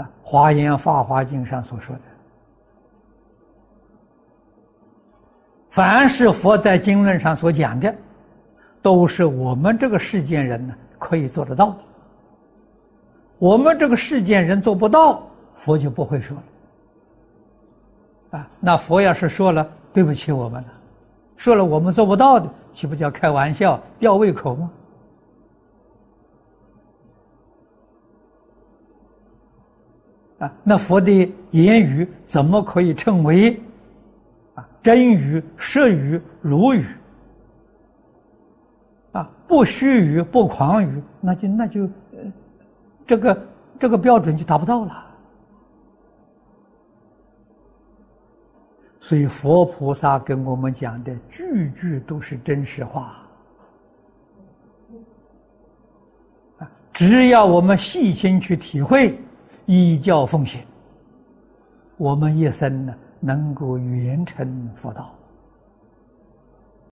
啊，《华严法华经》上所说的，凡是佛在经论上所讲的，都是我们这个世间人呢可以做得到的。我们这个世间人做不到，佛就不会说了。啊，那佛要是说了，对不起我们了，说了我们做不到的，岂不叫开玩笑、吊胃口吗？啊，那佛的言语怎么可以称为啊真语、实语、如语？啊，不虚语、不狂语，那就那就呃，这个这个标准就达不到了。所以佛菩萨跟我们讲的句句都是真实话啊，只要我们细心去体会。依教奉行，我们一生呢能够圆成佛道。